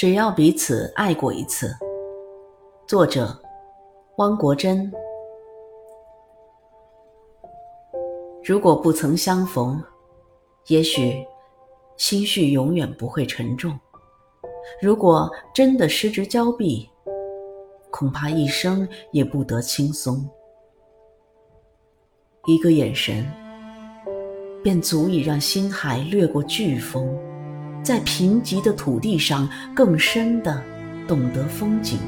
只要彼此爱过一次。作者：汪国真。如果不曾相逢，也许心绪永远不会沉重；如果真的失之交臂，恐怕一生也不得轻松。一个眼神，便足以让心海掠过飓风，在贫瘠的土地上更深的懂得风景。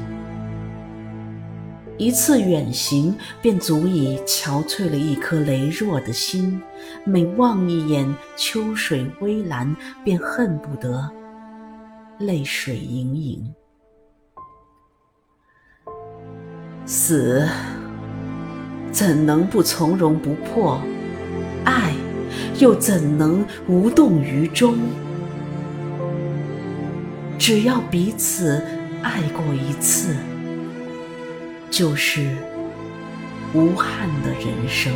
一次远行，便足以憔悴了一颗羸弱的心；每望一眼秋水微澜，便恨不得泪水盈盈。死，怎能不从容不迫？爱，又怎能无动于衷？只要彼此爱过一次。就是无憾的人生。